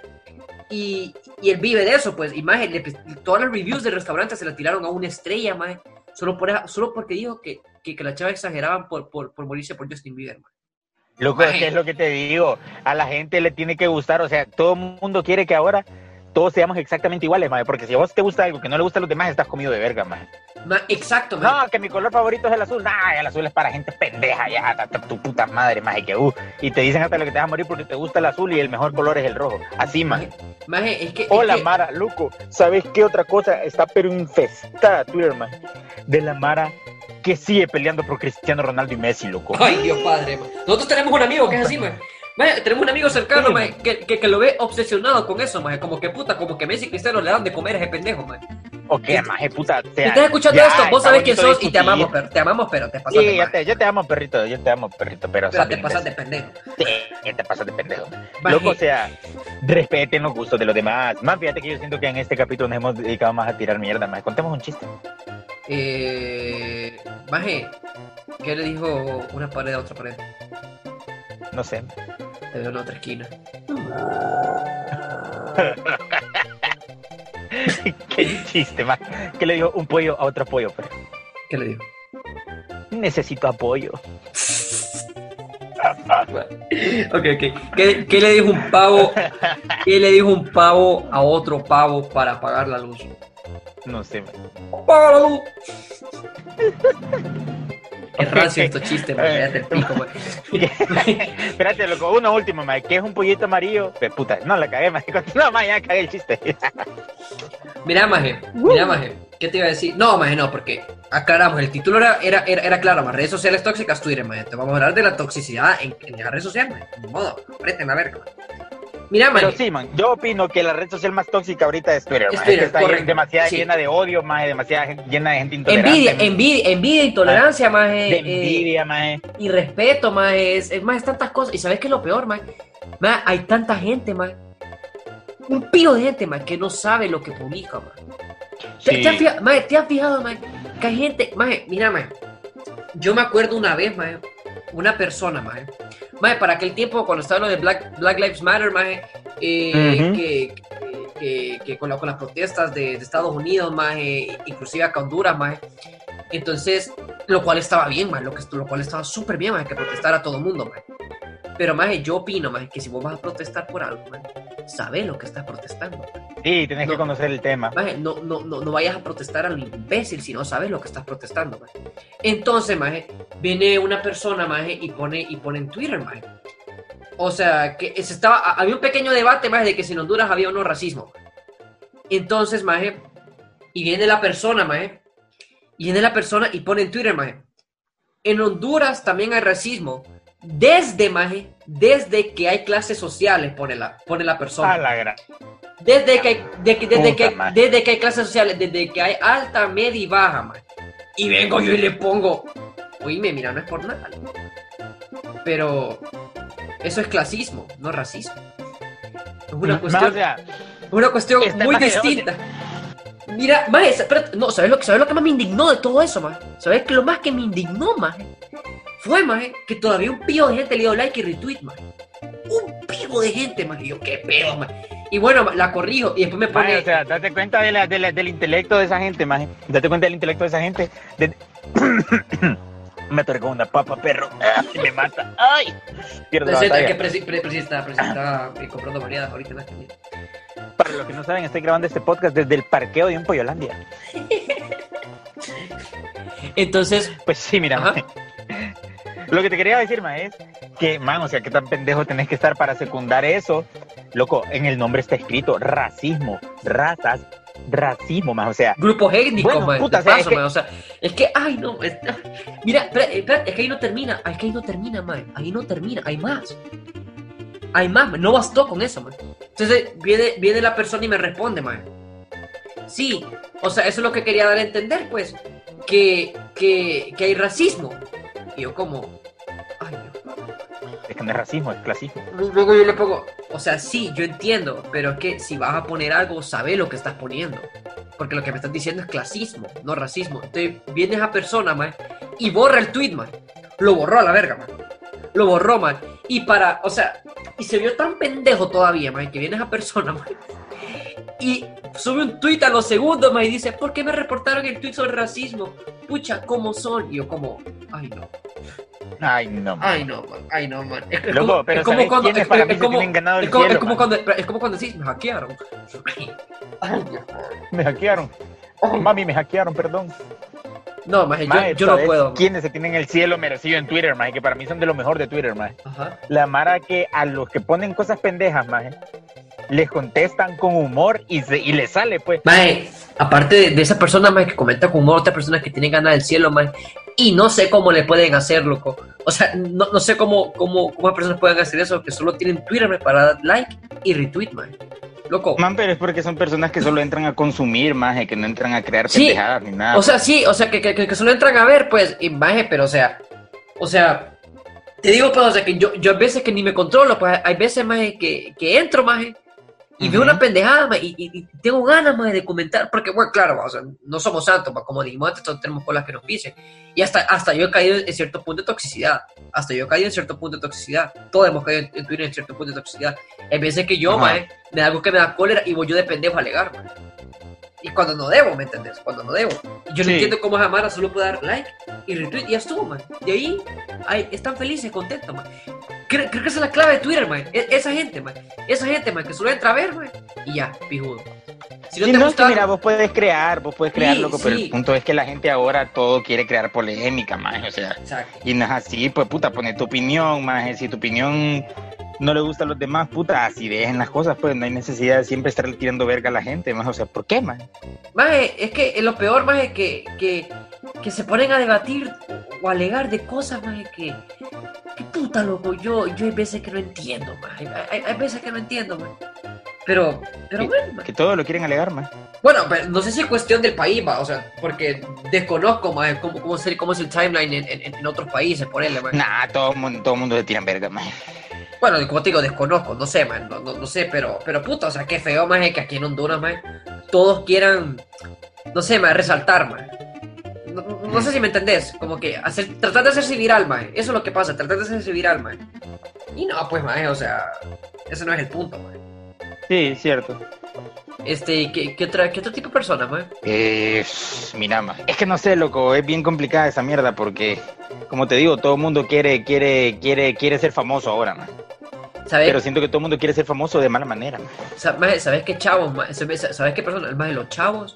y, y él vive de eso, pues, y maje, le- todas las reviews del restaurante se la tiraron a una estrella, maje, solo, por, solo porque dijo que, que, que las chavas exageraban por, por, por morirse por Justin Bieber, maje. Loco, es lo que te digo. A la gente le tiene que gustar. O sea, todo el mundo quiere que ahora todos seamos exactamente iguales, maje. Porque si a vos te gusta algo que no le gusta a los demás, estás comido de verga, maje. Ma- exacto, maje. No, que mi color favorito es el azul. Nah, el azul es para gente pendeja, ya, tu puta madre, maje, que uh. Y te dicen hasta lo que te vas a morir porque te gusta el azul y el mejor color es el rojo. Así, maje. Maje, es que. es Hola, que- Mara, loco. ¿Sabes qué otra cosa está pero infestada Twitter, man? De la Mara que sigue peleando por Cristiano Ronaldo y Messi, loco. Ay, Dios padre, maje. Nosotros tenemos un amigo que es así, maje. Maje, tenemos un amigo cercano, Sí, maje, que, que, que lo ve obsesionado con eso, maje. Como que puta, como que Messi y Cristiano le dan de comer a ese pendejo, maje. Ok, maje, puta. sea, Si estás escuchando ya, esto, vos sabés quién sos y te amamos, pero te amamos, pero te pasas de Sí, maje. te, yo te amo, perrito, yo te amo, perrito, pero, Pero te pasas de pendejo. Sí, te pasas de pendejo. Maje. Loco, o sea, respeten los gustos de los demás. Más fíjate que yo siento que en este capítulo nos hemos dedicado más a tirar mierda, más. Contemos un chiste. Eh. Maje, ¿qué le dijo una pared a otra pared? No sé. Te veo en la otra esquina. Qué chiste, más. ¿Qué le dijo un pollo a otro pollo? Pero ¿Qué le dijo? necesito apoyo. Ok, ok. ¿Qué, qué le dijo un pavo? ¿Qué le dijo un pavo a otro pavo para apagar la luz? No sé, man. ¡Apaga la luz! Es rancio estos chistes. Cállate el pico. Espérate, loco, uno último, mae. ¿Qué es un pollito amarillo? Pues puta, no la cagué, mae. No, mae, ya cagué el chiste. Mira, maje. Mira, maje. ¿Qué te iba a decir? No, maje, no, porque aclaramos. El título era, era, era, era claro, más redes sociales tóxicas, Twitter, maje. Te vamos a hablar de la toxicidad en, en las redes sociales, maje. Ni modo, aprieten la verga, maje. Mira, maje. Pero sí, man, yo opino que la red social más tóxica ahorita es Twitter, Es man. Twitter, que está correcto, demasiado sí. llena de odio, mae, demasiada llena de gente intolerante. Envidia, envidia, envidia, intolerancia, maje. de eh, envidia, mae. y respeto, más es, es más, tantas cosas. ¿Y sabes qué es lo peor, más? hay tanta gente, más. Un pío de gente, más, que no sabe lo que publica, más. ¿Te, Sí. te has fijado, maje, ¿te has fijado, más? Que hay gente, más, mira, más. Yo me acuerdo una vez, más, una persona, más. Más, para aquel tiempo, cuando estaba lo de Black, Black Lives Matter, más, eh, que, que, que con, la- con las protestas de, de Estados Unidos, más, inclusive acá Honduras, más. Entonces, lo cual estaba bien, man, lo, que, lo cual estaba súper bien, man, que protestara a todo el mundo, man. Pero, más yo opino, más que si vos vas a protestar por algo, man, sabes lo que estás protestando. Sí, tenés No. que conocer el tema. Maje, no, no, no, no vayas a protestar a lo imbécil si no sabes lo que estás protestando, maje. Entonces, maje, viene una persona, maje, y pone, y pone en Twitter, maje. O sea, que se estaba, ha- había un pequeño debate, maje, de que si en Honduras había o no racismo. Entonces, maje, y viene la persona, maje, y viene la persona y pone en Twitter, maje. En Honduras también hay racismo. Desde, maje, desde que hay clases sociales, pone la, pone la persona. A la gran. Desde que, de que- desde, Puta que, desde que hay clases sociales, desde que hay alta, media y baja, man. Y vengo yo y le pongo, oíme, mira, no es por nada. Pero eso es clasismo, no racismo. Es una Más, cuestión, sea, una cuestión Está muy distinta. Mira, más, espérate, no, ¿sabes lo, que- ¿sabes lo que más me indignó de todo eso, más? ¿Sabes que lo más que me indignó, más? Fue, más, que todavía un pío de gente le dio like y retweet, más. Un pío de gente, más. Y yo, qué pedo, más. Y bueno, la corrijo y después me pone... Maje, o sea, date cuenta de la- de la- del intelecto de esa gente, maje. Date cuenta del intelecto de esa gente. De- me con una papa, perro. Ah, me mata. Ay. Pierdo la que presi- pre- eh, comprando variadas ahorita en la tienda. Para los que no saben, estoy grabando este podcast desde el parqueo de un Pollolandia. Entonces, Pues sí, mira, maje. Lo que te quería decir, ma, es que, man, o sea, qué tan pendejo tenés que estar para secundar eso. Loco, en el nombre está escrito racismo, razas, racismo, más, o sea, grupo étnico, Bueno, man, puta, o sea, paso, es que- man, o sea, es que, ay, no, es- mira, espera, espera, es que ahí no termina, es que ahí no termina, man, ahí no termina, hay más, hay más, man, no bastó con eso, man. Entonces, viene, viene la persona y me responde, man, sí, o sea, eso es lo que quería dar a entender, pues, que, que, que hay racismo, y yo como, ay, Dios. es que no es racismo, es clasismo. Luego yo le pongo, o sea, sí, yo entiendo, pero es que si vas a poner algo, sabe lo que estás poniendo. Porque lo que me estás diciendo es clasismo, no racismo. Entonces viene esa persona, man, y borra el tweet, man. Lo borró a la verga, man. Lo borró, man. Y para, o sea, y se vio tan pendejo todavía, man, que viene esa persona, man. Y sube un tweet a los segundos, man, y dice, ¿por qué me reportaron el tweet sobre racismo? Pucha, ¿cómo son? Y yo como, ay no. Ay, no, man. Ay, no, man. Ay, no, man. Es, es Loco, pero es como ¿sabes cuando. Es, para es mí se como, ganado el es como, es como cuando, es como cuando decís, me hackearon. Ay. Me hackearon. Mami, me hackearon, perdón. No, maje, yo, Maje, yo no ¿sabes puedo. ¿Quiénes se tienen el cielo merecido en Twitter, maje? Que para mí son de lo mejor de Twitter, maje. Ajá. La mara que a los que ponen cosas pendejas, maje, les contestan con humor y, se, y les sale, pues. Maje, aparte de, de esa persona, maje, que comenta con humor, otras personas que tienen ganas del cielo, maje, y no sé cómo le pueden hacer, loco. O sea, no, no sé cómo, cómo, cómo las personas pueden hacer eso, que solo tienen Twitter maje, para dar like y retweet, maje. Loco. Man, pero es porque son personas que solo entran a consumir, maje, que no entran a crear Sí. pendejadas ni nada. O sea, sí, o sea, que, que, que- solo entran a ver, pues, imagen, pero o sea, o sea, te digo, pues, o sea, que yo, yo hay veces que ni me controlo, pues, hay veces, más que, que entro, más y veo Ujú. una pendejada, maje, y, y- y tengo ganas, más de comentar, porque, bueno, claro, o sea, no somos santos, maje, como dijimos antes, todos tenemos colas que nos pisen, y hasta, hasta yo he caído en cierto punto de toxicidad, hasta yo he caído en cierto punto de toxicidad, todos hemos caído en, en Twitter en cierto punto de toxicidad, hay veces que yo, Ajá. maje, me da algo que me da cólera y voy yo de pendejo a alegar. Y cuando no debo, ¿me entendés? Cuando no debo. Y yo no entiendo cómo Jamara solo puede dar like y retweet y ya estuvo, man. De ahí, ay, están felices, contentos, man. Creo, creo que esa es la clave de Twitter, man. E- esa gente, man. Esa gente, man, que solo entra a ver, man. Y ya, pijudo. Si no Sí, te no, es que gusta... mira, vos puedes crear, vos puedes crear, Sí, loco, pero el punto es que la gente ahora todo quiere crear polémica, maje, o sea, Exacto. y no es así, pues puta, pone tu opinión, maje, si tu opinión no le gusta a los demás, puta, así dejen las cosas, pues no hay necesidad de siempre estar tirando verga a la gente, maje, o sea, ¿por qué, maje? Maje, es que lo peor, maje, que, que, que se ponen a debatir o a alegar de cosas, maje, que... Que puta, loco, yo, yo hay veces que no entiendo, maje. Hay, hay- veces que no entiendo, maje. Pero, pero Que- bueno. Que todo lo quieren alegar, maje. Bueno, pero no sé si es cuestión del país, va, o sea, porque desconozco más cómo, cómo, es el, cómo es el timeline en, en- en otros países, ponerle, man. Nah, todo el mundo, todo mundo se tiran verga, maje. Bueno, como te digo, desconozco, no sé, man, no, no, no sé, pero, pero puta, o sea, qué feo, más que aquí en Honduras, man, todos quieran, no sé, man, resaltar, man. No sé si me entendés, como que hacer, tratar de hacerse viral, man, eso es lo que pasa, tratar de hacerse viral, man. Y no, pues, man, o sea, ese no es el punto, man. Sí, cierto. Este, ¿qué, qué otra, ¿qué otro tipo de persona, mae? Eh, mira, ma, es que no sé, loco, es bien complicada esa mierda porque, como te digo, todo el mundo quiere, quiere, quiere, quiere ser famoso ahora, ma. ¿Sabes? Pero siento que todo el mundo quiere ser famoso de mala manera, ma. Sa- maje, ¿Sabes qué chavos? maje? ¿Sabes sabes qué persona? Más de los chavos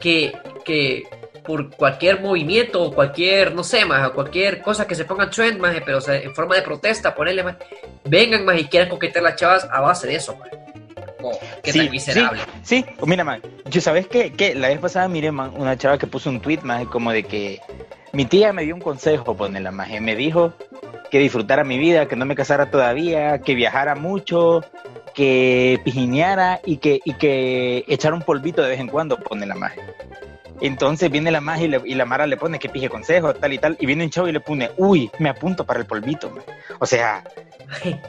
que, que por cualquier movimiento o cualquier, no sé, más cualquier cosa que se ponga trend, maje, pero o sea, en forma de protesta, ponerle más, vengan más y quieran coquetear a las chavas a base de eso, maje. Oh, qué tan miserable. Sí, sí. mira, man, yo sabes qué, que la vez pasada miré, man, una chava que puso un tweet, más como de que mi tía me dio un consejo, ponela, más, me dijo que disfrutara mi vida, que no me casara todavía, que viajara mucho, que pijineara y que, y que echara un polvito de vez en cuando, pone la magia. Entonces viene la magia y, le- y la Mara le pone que pije consejo, tal y tal, y viene un chavo y le pone, uy, me apunto para el polvito, man. O sea,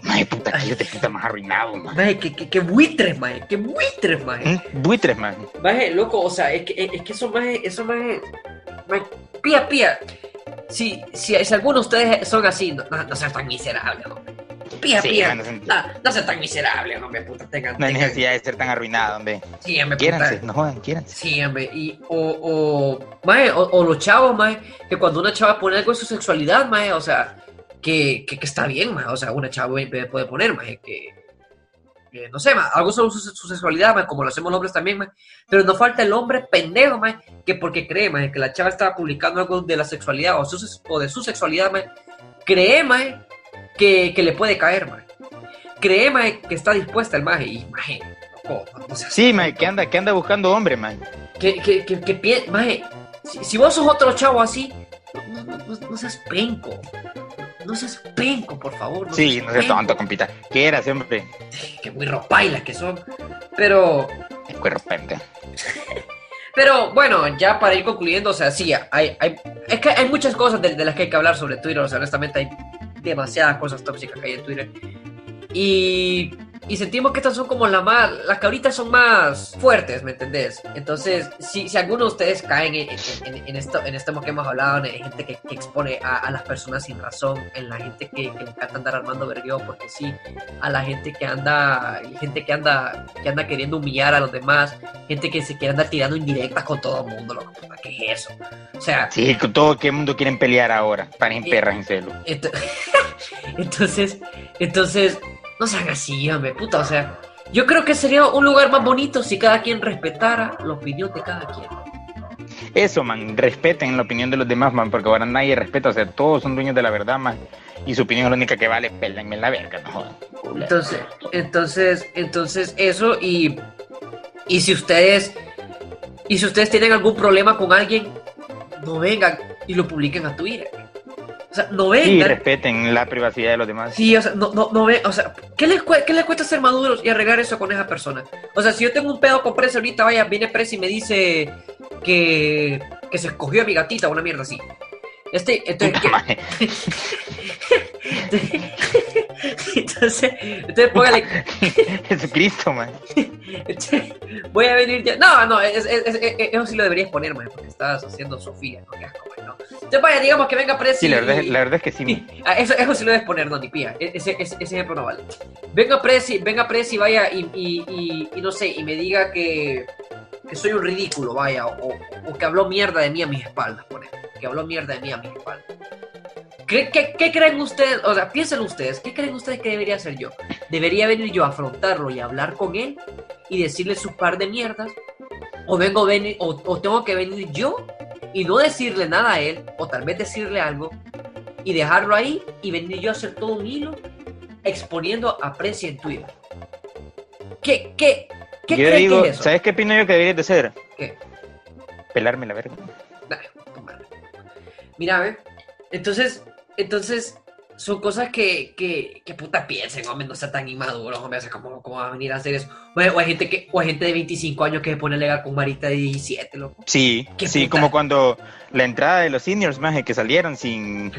maje puta, que yo te puta más arruinado, man. maje, qué, qué, qué buitres, maje, qué buitres, maje. ¿Mm? Buitres, man. Maje, loco, o sea, es que, es que eso, maje, eso, maje, maje, pía, pía. Si, si, si algunos de ustedes son así, no, no, no sean tan miserables, hombre. Pía, Sí, pía. man, no No, no sean tan miserables, hombre, puta, tengan, No hay tengan- necesidad de ser tan arruinado, hombre. Sí, hombre, Quiéranse, puta. no jodan, quiéranse. Sí, hombre, y, o, o, maje, o, o los chavos, maje, que cuando una chava pone algo de su sexualidad, maje, o sea, que, que, que está bien, maje, o sea, una chava puede poner, maje, que, no sé, maje, algo sobre su, su sexualidad, maje, como lo hacemos los hombres también, maje, pero no falta el hombre pendejo, que porque cree, que la chava estaba publicando algo de la sexualidad o, su- o de su sexualidad, cree, que, que le puede caer, maje, cree, maje, que está dispuesta el maje, y, maje, loco, no seas Sí, man, que anda, que anda buscando hombre, man. que, que, que, que maje, si, si vos sos otro chavo así, no, no, no- no seas penco. No seas penco, por favor. No Sí, seas no seas penco. tonto, compita. Quieras, hombre. Que muy ropailas que son. Pero, Es cuerpo penca. pero bueno, ya para ir concluyendo, o sea, sí, hay, hay, es que hay muchas cosas de, de las que hay que hablar sobre Twitter. O sea, honestamente hay demasiadas cosas tóxicas que hay en Twitter. Y, y sentimos que estas son como las más, las que ahorita son más fuertes, ¿me entendés? Entonces, si, si alguno de ustedes caen en, en, en- esto, en esto que hemos hablado, en gente que, que expone a, a las personas sin razón, en la gente que, que le encanta andar armando vergueo porque sí, a la gente que anda, gente que anda, que anda queriendo humillar a los demás, gente que se quiere andar tirando indirectas con todo el mundo, loco, ¿qué es eso? O sea, Sí, con todo el mundo quieren pelear ahora. Paren Sí. perras en celo. Ent- entonces, entonces, no sean así, hombre, puta, o sea, yo creo que sería un lugar más bonito si cada quien respetara la opinión de cada quien. Eso, man. Respeten la opinión de los demás, man. Porque ahora nadie respeta. O sea, todos son dueños de la verdad, man. Y su opinión es la única que vale. Pélenme la verga, no jodan. Entonces, entonces, entonces eso y y si ustedes y si ustedes tienen algún problema con alguien, no vengan y lo publiquen a Twitter. O sea, no vengan. respeten la privacidad de los demás. Sí, o sea, no, no, no ve, o sea, ¿qué les, ¿qué les cuesta ser maduros y arreglar eso con esa persona? O sea, si yo tengo un pedo con Presa ahorita, vaya, viene Presa y me dice que, que se escogió a mi gatita, una mierda así. Este, entonces, Puta madre. ¿qué- entonces, entonces póngale, Jesucristo, man. entonces, voy a venir ya, no, no, es- es- es- es- eso sí lo deberías poner, man, porque estás haciendo Sofía, ¿no? Qué asco. Entonces, vaya, digamos que venga Presa Sí, la verdad, y- la verdad es que sí. Ah, eso, eso sí lo debes poner, no, ni pía. E- Ese, ese, ese ejemplo no vale. Venga Presi, venga Presi, vaya, y, y, y, y no sé, y me diga que, que soy un ridículo, vaya, o, o que habló mierda de mí a mis espaldas, por ejemplo. Que habló mierda de mí a mis espaldas. ¿Qué, qué, qué creen ustedes? O sea, piensen ustedes, ¿qué creen ustedes que debería hacer yo? ¿Debería venir yo a afrontarlo y hablar con él y decirle su par de mierdas? ¿O vengo venir, o, o tengo que venir yo y no decirle nada a él, o tal vez decirle algo, y dejarlo ahí y venir yo a hacer todo un hilo exponiendo a Preci en Twitter. ¿Qué, qué, qué Yo creen digo, que es eso? ¿sabes qué opino yo que deberías de hacer? ¿Qué? Pelarme la verga. Madre. Mira, ve. Entonces, entonces, son cosas que, que, que puta piensen, hombre, no sea tan inmaduro, hombre, o sea, ¿cómo, cómo va a venir a hacer eso? O, hay- o hay gente que, o hay gente de 25 años que se pone a legar con Marita de 17, loco. Sí, sí, puta. como cuando la entrada de los seniors, más que salieron sin,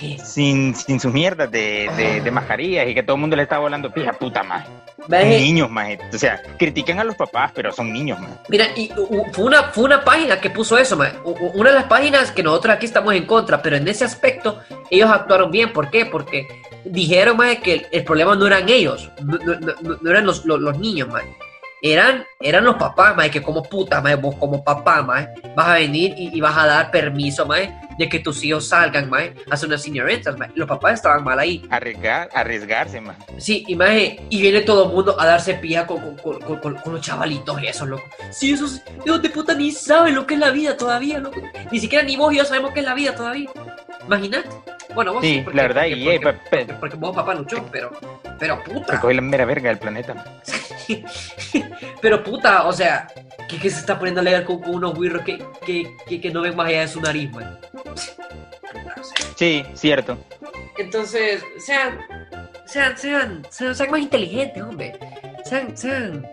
Ay, sin, sin sus mierdas de, de, de mascarillas y que todo el mundo le estaba volando pija puta más. Ve, Niños más. O sea, critican a los papás, pero son niños más. Mira, y u- fue una, fue una página que puso eso, ma. U- u- Una de las páginas que nosotros aquí estamos en contra, pero en ese aspecto ellos actuaron bien. ¿Por qué? Porque dijeron, ma, que el, el problema no eran ellos, no, no- no- eran los, los- los niños, ma. eran, eran los papás, mae, que como puta, mae, vos como papá, mae, vas a venir y, y vas a dar permiso, mae, de que tus hijos salgan, mae, a hacer unas mae. Los papás estaban mal ahí. Arriesgar, arriesgarse, man. Sí, y, mae, y viene todo el mundo a darse pija con, con- con- con los chavalitos y eso, loco. Sí, esos hijos de puta ni saben lo que es la vida todavía, loco. Ni siquiera ni vos y yo sabemos qué es la vida todavía. Imagínate. Bueno, vos Sí, porque- la verdad, porque- y, eh, porque, porque- porque vos papá luchó, pero, pero puta. Recoge la mera verga del planeta. Pero puta, o sea, ¿qué, qué se está poniendo a leer con, con unos wirros que, que, que, que no ven más allá de su nariz, man? Puta, o sea, Sí, cierto. Entonces, sean, sean, sean, sean, sean más inteligentes, hombre. Sean, sean,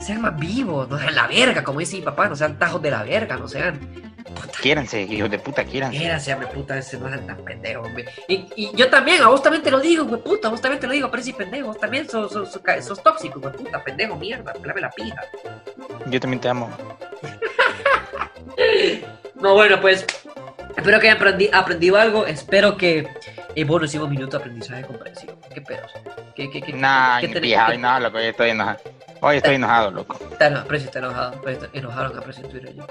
sean más vivos, no sean la verga, como dice mi papá, no sean tajos de la verga, no sean. Quiéranse, hijos de puta, quiéranse. Érase, hombre, puta, ese no sean tan pendejos, hombre. Y, y yo también, a vos también te lo digo, güey, puta, a vos también te lo digo, pero si pendejo, vos también sos, sos, sos, sos tóxico, güey, puta, pendejo, mierda, pelame la pija. Yo también te amo. No, bueno, pues espero que hayan aprendi- aprendido algo. Espero que. Eh, bueno, hicimos minuto de aprendizaje comprensivo. ¿Qué pedos? ¿Qué, qué, qué, Nah, qué pija, qué- hoy no, loco, hoy estoy enojado. Hoy estoy enojado, loco. Está enojado, Precio está enojado. Precio está- enojaron a Precio en Twitter ya.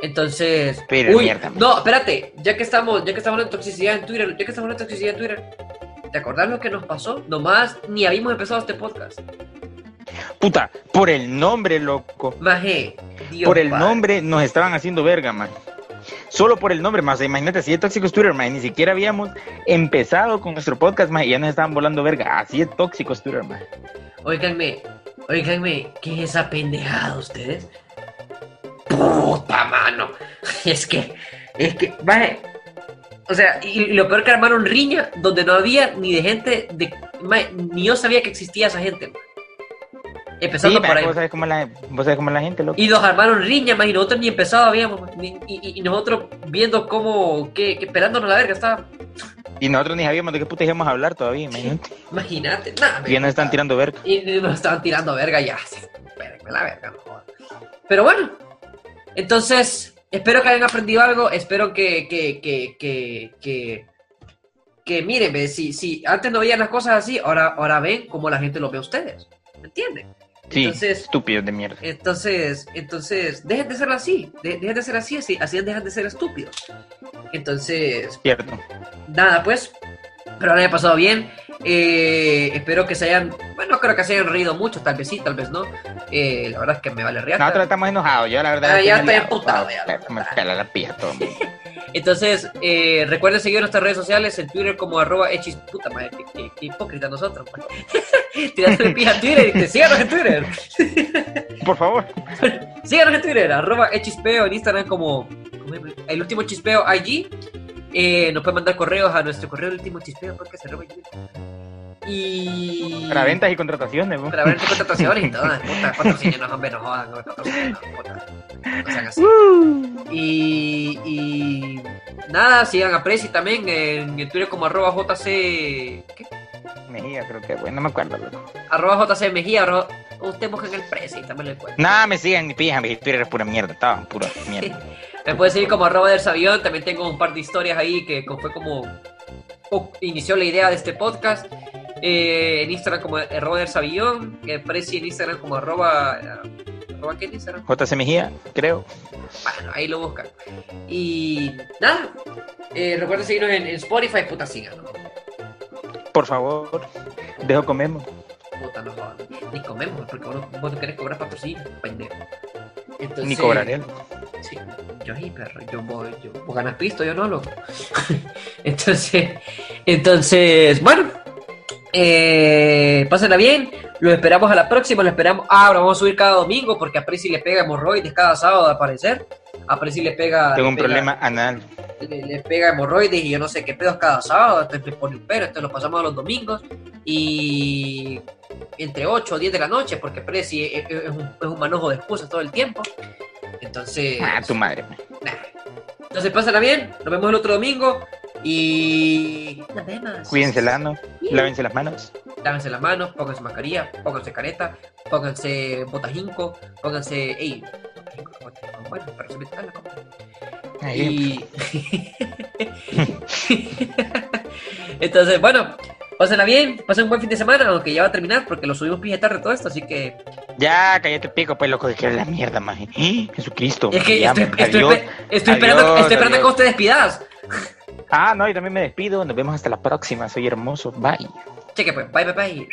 Entonces. Uy, mierda. no, espérate. Ya que estamos, ya que estamos de toxicidad en Twitter, ya que estamos de toxicidad en Twitter, ¿te acordás lo que nos pasó? Nomás ni habíamos empezado este podcast. Puta, por el nombre, loco. Maje, Dios por el padre. nombre nos estaban haciendo verga, man. Solo por el nombre, más. Imagínate, si es Tóxicos Twitter, man. Ni siquiera habíamos empezado con nuestro podcast, man. Y ya nos estaban volando verga. Así es Tóxicos Twitter, man. Óiganme, óiganme, ¿qué es esa pendejada ustedes? Puta mano. Es que, es que, O sea, y, lo peor que armaron riña donde no había ni de gente de. ni yo sabía que existía esa gente. maje. Sí, Empezando por ahí. vos sabés cómo es la, vos sabés cómo es la gente, loco. Y nos armaron riña, más y nosotros ni ni- y, y- y nosotros viendo cómo, que, que pelándonos la verga estaba. Y nosotros ni sabíamos de qué puta íbamos a hablar todavía, imagínate. Imagínate, nada. Y ya nos están tirando verga. Y nos estaban tirando verga ya. La verga, no. Pero bueno, entonces, espero que hayan aprendido algo. Espero que, que, que, que, que, que miren, si, si antes no veían las cosas así, ahora, ahora ven cómo la gente lo ve a ustedes. ¿Me entienden? Sí, Entonces- estúpidos de mierda. Entonces, entonces, dejen de ser así. de- dejen de ser así, así, así dejan de ser estúpidos. Entonces, Cierto. nada, pues. Pero lo haya pasado bien. Eh, espero que se hayan. No creo que se hayan reído mucho, tal vez sí, tal vez no. Eh, la verdad es que me vale reata. Nosotros estamos enojados, yo la verdad. Ah, ya estoy emputado, ya, Me pela la pija todo el mundo. Entonces, eh, recuerden seguir nuestras redes sociales en Twitter como arroba hechis. Puta madre, qué, qué- qué hipócrita nosotros. man. Tirándole pija a Twitter y te síganos en Twitter. Por favor. Síganos en Twitter, arroba hechispeo, en Instagram como, como el último chispeo IG. Eh, nos pueden mandar correos a nuestro correo el último chispeo podcast arroba gmail. Y. Para ventas y contrataciones, ¿no? Para ver contrataciones y todo. Puta, hombre, no jodan, no puta. No así. Y, y nada, sigan a Prezi también en, el Twitter como arroba JC. ¿Qué? Mejía, creo que, bueno, no me acuerdo, loco. Arroba JC Mejía. Arroba, usted busca en el Prezi, también lo encuentra. Nada, me sigan ni pija, mi Twitter es pura mierda, estaba pura mierda. Me puede seguir como arroba del Sabión. También tengo un par de historias ahí que fue como inició la idea de este podcast. Eh, en Instagram como del Sabión. Que Prezi en Instagram como arroba. eh, ¿Arroba qué en Instagram? JC Mejía, creo. Bueno, ahí lo buscan. Y nada. Eh, recuerden seguirnos en, en Spotify, puta, síganos. Por favor, dejo comemos. Puta, no jodan. Ni comemos, porque vos no, vos no querés cobrar patrocinio, pendejo. Entonces, Ni cobraré. Sí, yo sí, perro. Yo voy, yo. Vos ganas pisto, yo no, loco. entonces, entonces, bueno. Eh, pásenla bien. Los esperamos a la próxima. Lo esperamos. Ah, ahora vamos a subir cada domingo porque a Prezi le pega hemorroides cada sábado al parecer. A Prezi le pega. Tengo le un pega- problema anal. le, le pega hemorroides y yo no sé qué pedos cada sábado, entonces me pone un pero, entonces lo pasamos a los domingos y entre 8 o 10 de la noche, porque Prezi es, un, es un manojo de excusas todo el tiempo. Entonces, Ah, tu madre. nah. Entonces pásenla bien, nos vemos el otro domingo y nos vemos. Cuídense el ano, lávense las manos. Lávense las manos, pónganse mascarilla, pónganse careta, pónganse botajinco, pónganse. Ey, bueno, pero se me está la copa. Ahí. Y... Entonces, bueno, Pásenla bien, pasen un buen fin de semana, aunque ya va a terminar porque lo subimos pije tarde todo esto, así que. Ya, cállate pico, pues loco, de que la mierda, maje. Jesucristo. Es que ya, estoy, estoy, adiós, espe- estoy esperando, adiós, estoy esperando adiós. que vos te despidas. Ah, no, yo también me despido. Nos vemos hasta la próxima. Soy hermoso. Bye. Cheque pues, bye bye bye.